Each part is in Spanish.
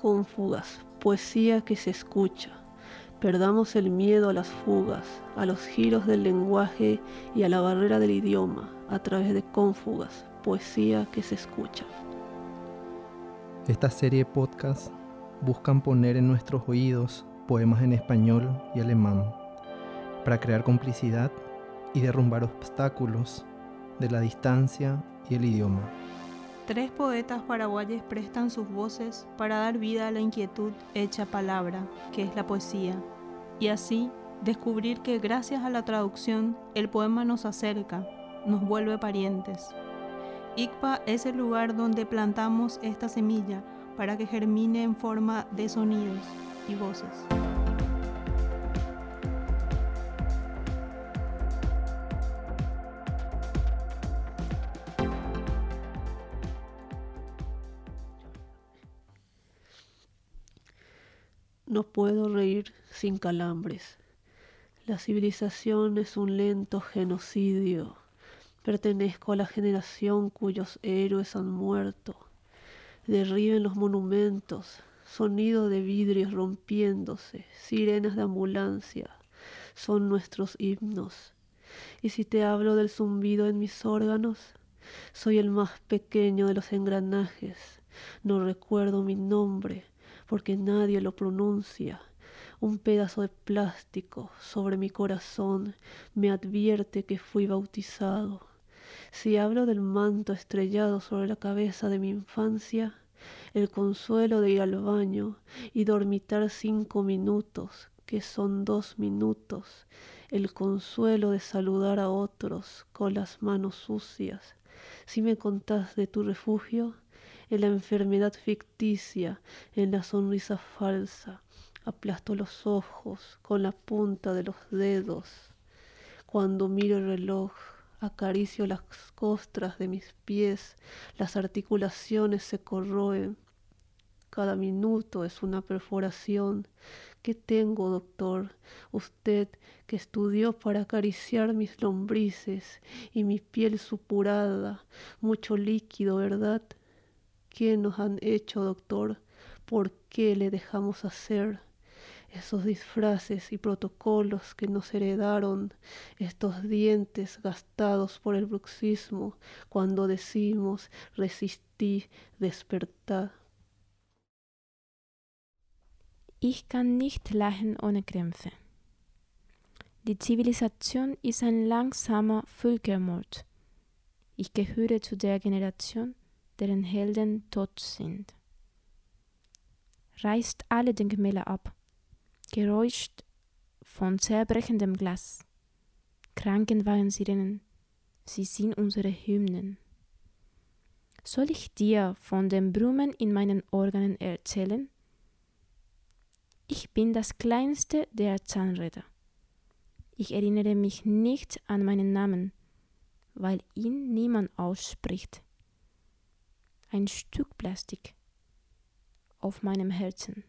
Cónfugas, poesía que se escucha. Perdamos el miedo a las fugas, a los giros del lenguaje y a la barrera del idioma a través de cónfugas, poesía que se escucha. Esta serie de podcasts buscan poner en nuestros oídos poemas en español y alemán para crear complicidad y derrumbar obstáculos de la distancia y el idioma. Tres poetas paraguayes prestan sus voces para dar vida a la inquietud hecha palabra, que es la poesía, y así descubrir que gracias a la traducción el poema nos acerca, nos vuelve parientes. ICPA es el lugar donde plantamos esta semilla para que germine en forma de sonidos y voces. No puedo reír sin calambres. La civilización es un lento genocidio. Pertenezco a la generación cuyos héroes han muerto. Derriben los monumentos, sonido de vidrios rompiéndose, sirenas de ambulancia, son nuestros himnos. Y si te hablo del zumbido en mis órganos, soy el más pequeño de los engranajes. No recuerdo mi nombre, porque nadie lo pronuncia. Un pedazo de plástico sobre mi corazón me advierte que fui bautizado. Si hablo del manto estrellado sobre la cabeza de mi infancia, el consuelo de ir al baño y dormitar cinco minutos, que son dos minutos, el consuelo de saludar a otros con las manos sucias. Si me contás de tu refugio, en la enfermedad ficticia, en la sonrisa falsa. Aplasto los ojos con la punta de los dedos. Cuando miro el reloj, acaricio las costras de mis pies, las articulaciones se corroen. Cada minuto es una perforación. ¿Qué tengo, doctor? Usted que estudió para acariciar mis lombrices y mi piel supurada, mucho líquido, ¿verdad? ¿Qué nos han hecho, doctor? ¿Por qué le dejamos hacer? Esos disfraces y protocolos que nos heredaron, estos dientes gastados por el bruxismo, cuando decimos resistí, despertá. Ich kann nicht lachen ohne Krämpfe. Die Zivilisation ist ein langsamer Völkermord. Ich gehöre zu der Generation, deren Helden tot sind. Reißt alle Denkmäler ab, Geräusch von zerbrechendem Glas. Krankenwagen-Sirenen, sie sind unsere Hymnen. Soll ich dir von dem Brummen in meinen Organen erzählen? Ich bin das kleinste der Zahnräder. Ich erinnere mich nicht an meinen Namen, weil ihn niemand ausspricht ein Stück Plastik auf meinem Herzen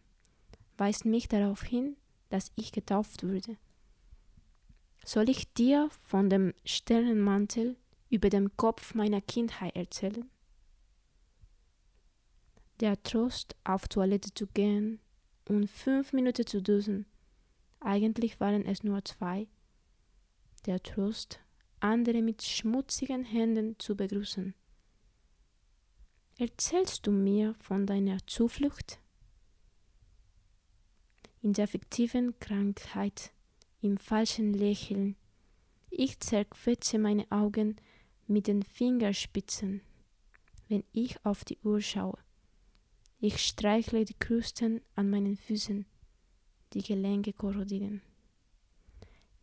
weist mich darauf hin, dass ich getauft wurde. Soll ich dir von dem Sternenmantel über dem Kopf meiner Kindheit erzählen? Der Trost, auf Toilette zu gehen und fünf Minuten zu dusen. Eigentlich waren es nur zwei. Der Trost, andere mit schmutzigen Händen zu begrüßen. Erzählst du mir von deiner Zuflucht? In der fiktiven Krankheit, im falschen Lächeln. Ich zerquetsche meine Augen mit den Fingerspitzen, wenn ich auf die Uhr schaue. Ich streichle die Krusten an meinen Füßen, die Gelenke korrodieren.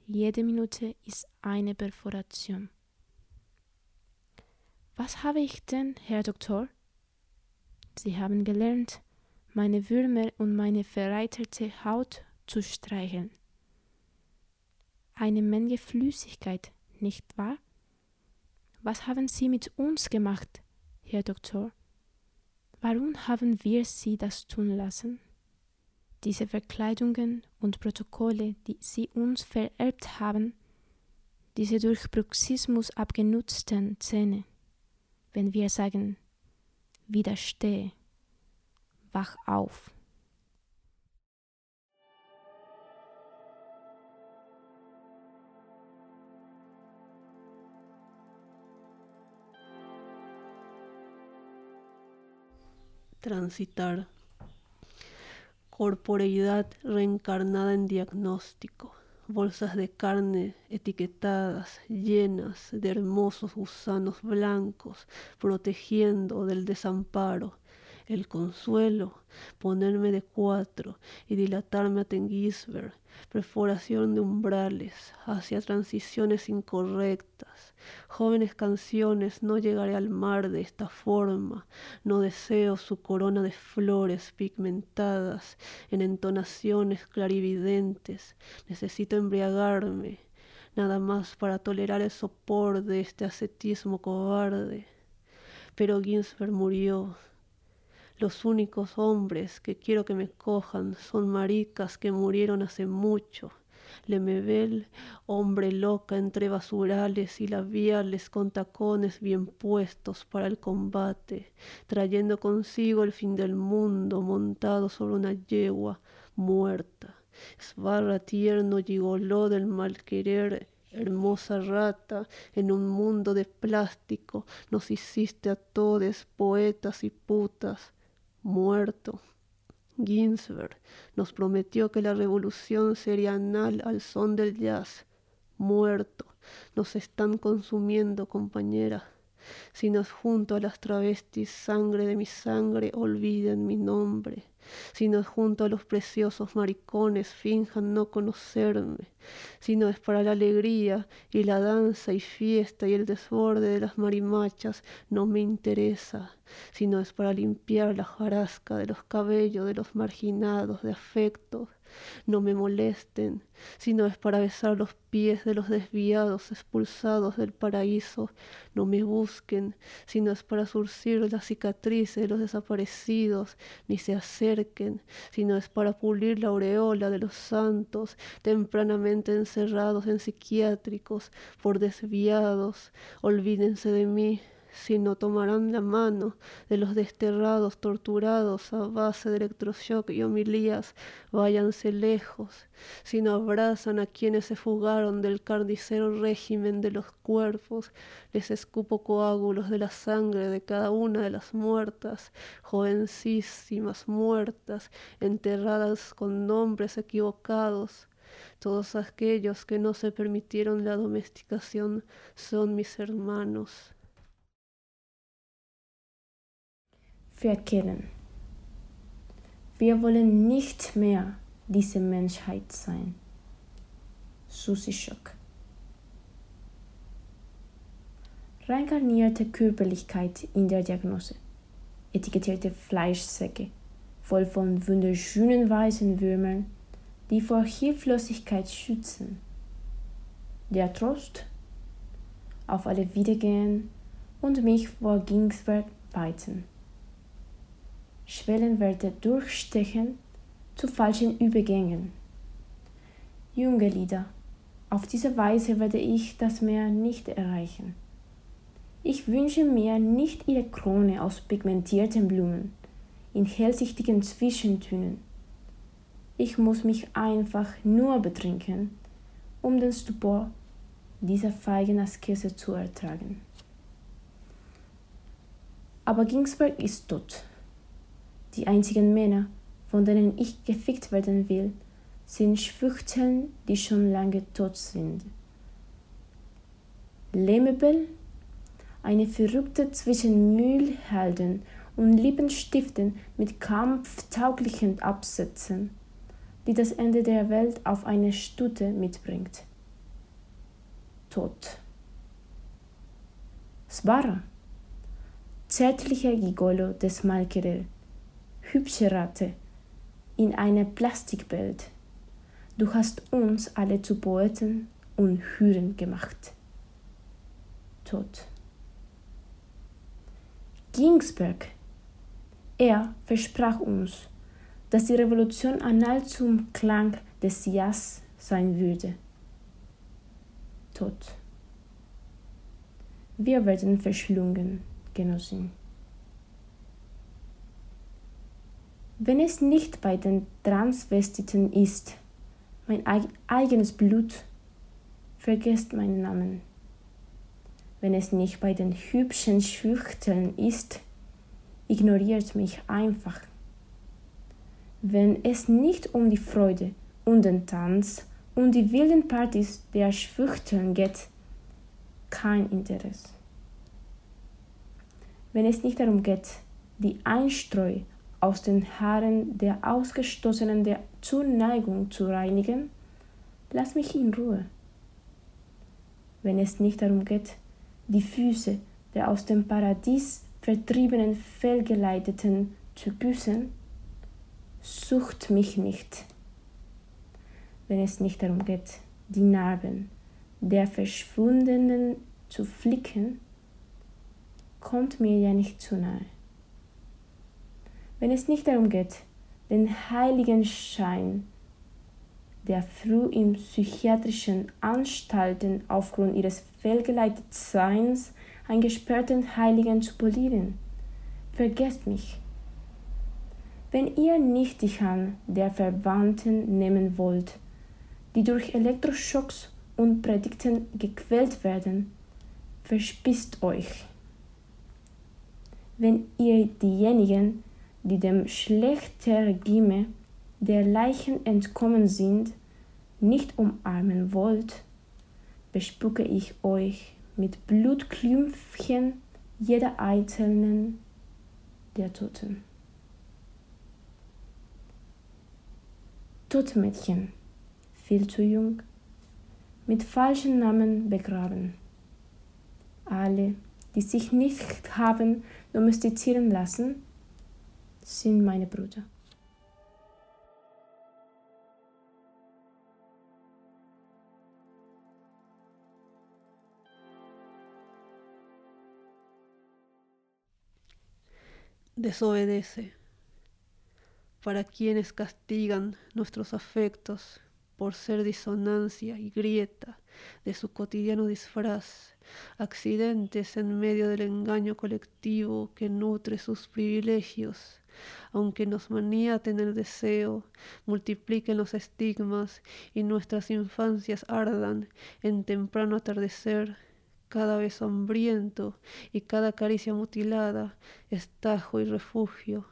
Jede Minute ist eine Perforation. Was habe ich denn, Herr Doktor? Sie haben gelernt, meine Würmer und meine verreiterte Haut zu streicheln. Eine Menge Flüssigkeit, nicht wahr? Was haben Sie mit uns gemacht, Herr Doktor? Warum haben wir Sie das tun lassen? Diese Verkleidungen und Protokolle, die Sie uns vererbt haben, diese durch Bruxismus abgenutzten Zähne, wenn wir sagen, wieder still. Wach auf. Transitar. Corporeidad reencarnada en diagnóstico bolsas de carne etiquetadas, llenas de hermosos gusanos blancos, protegiendo del desamparo, el consuelo, ponerme de cuatro y dilatarme a Tengisberg, perforación de umbrales hacia transiciones incorrectas. Jóvenes canciones, no llegaré al mar de esta forma, no deseo su corona de flores pigmentadas en entonaciones clarividentes, necesito embriagarme, nada más para tolerar el sopor de este ascetismo cobarde. Pero Ginsberg murió, los únicos hombres que quiero que me cojan son maricas que murieron hace mucho. Lemebel, hombre loca entre basurales y labiales con tacones bien puestos para el combate, trayendo consigo el fin del mundo montado sobre una yegua muerta. Esbarra tierno gigoló del mal querer hermosa rata, en un mundo de plástico nos hiciste a todos poetas y putas, muerto. Ginsberg nos prometió que la revolución sería anal al son del jazz. Muerto. Nos están consumiendo, compañera. Si nos junto a las travestis, sangre de mi sangre, olviden mi nombre sino es junto a los preciosos maricones finjan no conocerme, sino es para la alegría y la danza y fiesta y el desborde de las marimachas no me interesa, sino es para limpiar la jarasca de los cabellos de los marginados de afecto no me molesten, sino es para besar los pies de los desviados expulsados del paraíso. No me busquen, sino es para surcir las cicatrices de los desaparecidos. Ni se acerquen, sino es para pulir la aureola de los santos tempranamente encerrados en psiquiátricos por desviados. Olvídense de mí, sino tomarán la mano de los desterrados, torturados a base de electroshock y homilías, váyanse lejos, sino abrazan a quienes se fugaron del carnicero régimen de los cuerpos, les escupo coágulos de la sangre de cada una de las muertas, jovencísimas muertas, enterradas con nombres equivocados, todos aquellos que no se permitieron la domesticación son mis hermanos. Verkennen. Wir wollen nicht mehr diese Menschheit sein. Susi Schock. Reinkarnierte Körperlichkeit in der Diagnose. Etikettierte Fleischsäcke, voll von wunderschönen weißen Würmern, die vor Hilflosigkeit schützen. Der Trost auf alle Wiedergehen und mich vor Gingsberg weiten. Schwellenwerte durchstechen zu falschen Übergängen. Junge Lieder, auf diese Weise werde ich das Meer nicht erreichen. Ich wünsche mir nicht ihre Krone aus pigmentierten Blumen in hellsichtigen Zwischentönen. Ich muss mich einfach nur betrinken, um den Stupor dieser feigen Askese zu ertragen. Aber Ginsberg ist tot. Die einzigen Männer, von denen ich gefickt werden will, sind Schwuchteln, die schon lange tot sind. Lemmebel, eine Verrückte zwischen Mühlhelden und Lippenstiften mit kampftauglichen Absätzen, die das Ende der Welt auf eine Stute mitbringt. Tod. Svara, zärtlicher Gigolo des Malkerel, hübsche Ratte in eine Plastikbild. Du hast uns alle zu Poeten und Hüren gemacht. Tod. Ginsberg. Er versprach uns, dass die Revolution anal zum Klang des Jazz sein würde. Tod. Wir werden verschlungen, Genossin. Wenn es nicht bei den Transvestiten ist, mein eigenes Blut, vergesst meinen Namen. Wenn es nicht bei den hübschen Schüchteln ist, ignoriert mich einfach. Wenn es nicht um die Freude und den Tanz und die wilden Partys der Schwuchteln geht, kein Interesse. Wenn es nicht darum geht, die Einstreu aus den Haaren der Ausgestoßenen der Zuneigung zu reinigen, lass mich in Ruhe. Wenn es nicht darum geht, die Füße der aus dem Paradies vertriebenen Fehlgeleiteten zu küssen, sucht mich nicht. Wenn es nicht darum geht, die Narben der Verschwundenen zu flicken, kommt mir ja nicht zu nahe. Wenn es nicht darum geht, den heiligen Schein der früh in psychiatrischen Anstalten aufgrund ihres Fehlgeleitetseins eingesperrten Heiligen zu polieren. Vergesst mich. Wenn ihr nicht die Hand der Verwandten nehmen wollt, die durch Elektroschocks und Predigten gequält werden, verspisst euch. Wenn ihr diejenigen, die dem schlechten Regime der Leichen entkommen sind, nicht umarmen wollt, bespucke ich euch mit Blutklümpfchen jeder einzelnen der Toten. Totmädchen, viel zu jung, mit falschen Namen begraben. Alle, die sich nicht haben domestizieren lassen, sind meine Brüder. Desobedece. Para quienes castigan nuestros afectos por ser disonancia y grieta de su cotidiano disfraz, accidentes en medio del engaño colectivo que nutre sus privilegios, aunque nos maniaten el deseo, multipliquen los estigmas y nuestras infancias ardan en temprano atardecer, cada vez hambriento y cada caricia mutilada, estajo y refugio.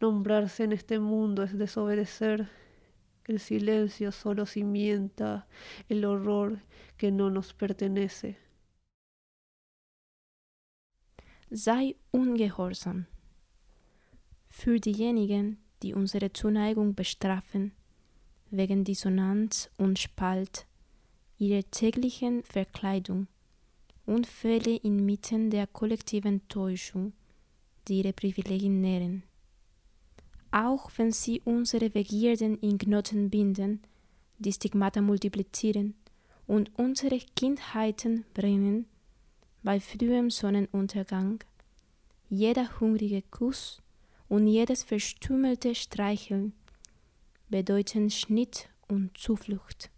Nombrarse en este mundo es desobedecer. El silencio solo cimienta el horror que no nos pertenece. Sei ungehorsam. Für diejenigen, die unsere Zuneigung bestrafen, wegen Dissonanz und Spalt, ihrer täglichen Verkleidung, Unfälle inmitten der kollektiven Täuschung, die ihre Privilegien nähren. Auch wenn sie unsere Begierden in Knoten binden, die Stigmata multiplizieren und unsere Kindheiten brennen, bei frühem Sonnenuntergang, jeder hungrige Kuss und jedes verstümmelte Streicheln bedeuten Schnitt und Zuflucht.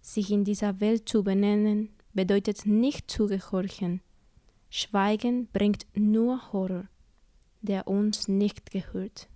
Sich in dieser Welt zu benennen, bedeutet nicht zu gehorchen. Schweigen bringt nur Horror, der uns nicht gehört.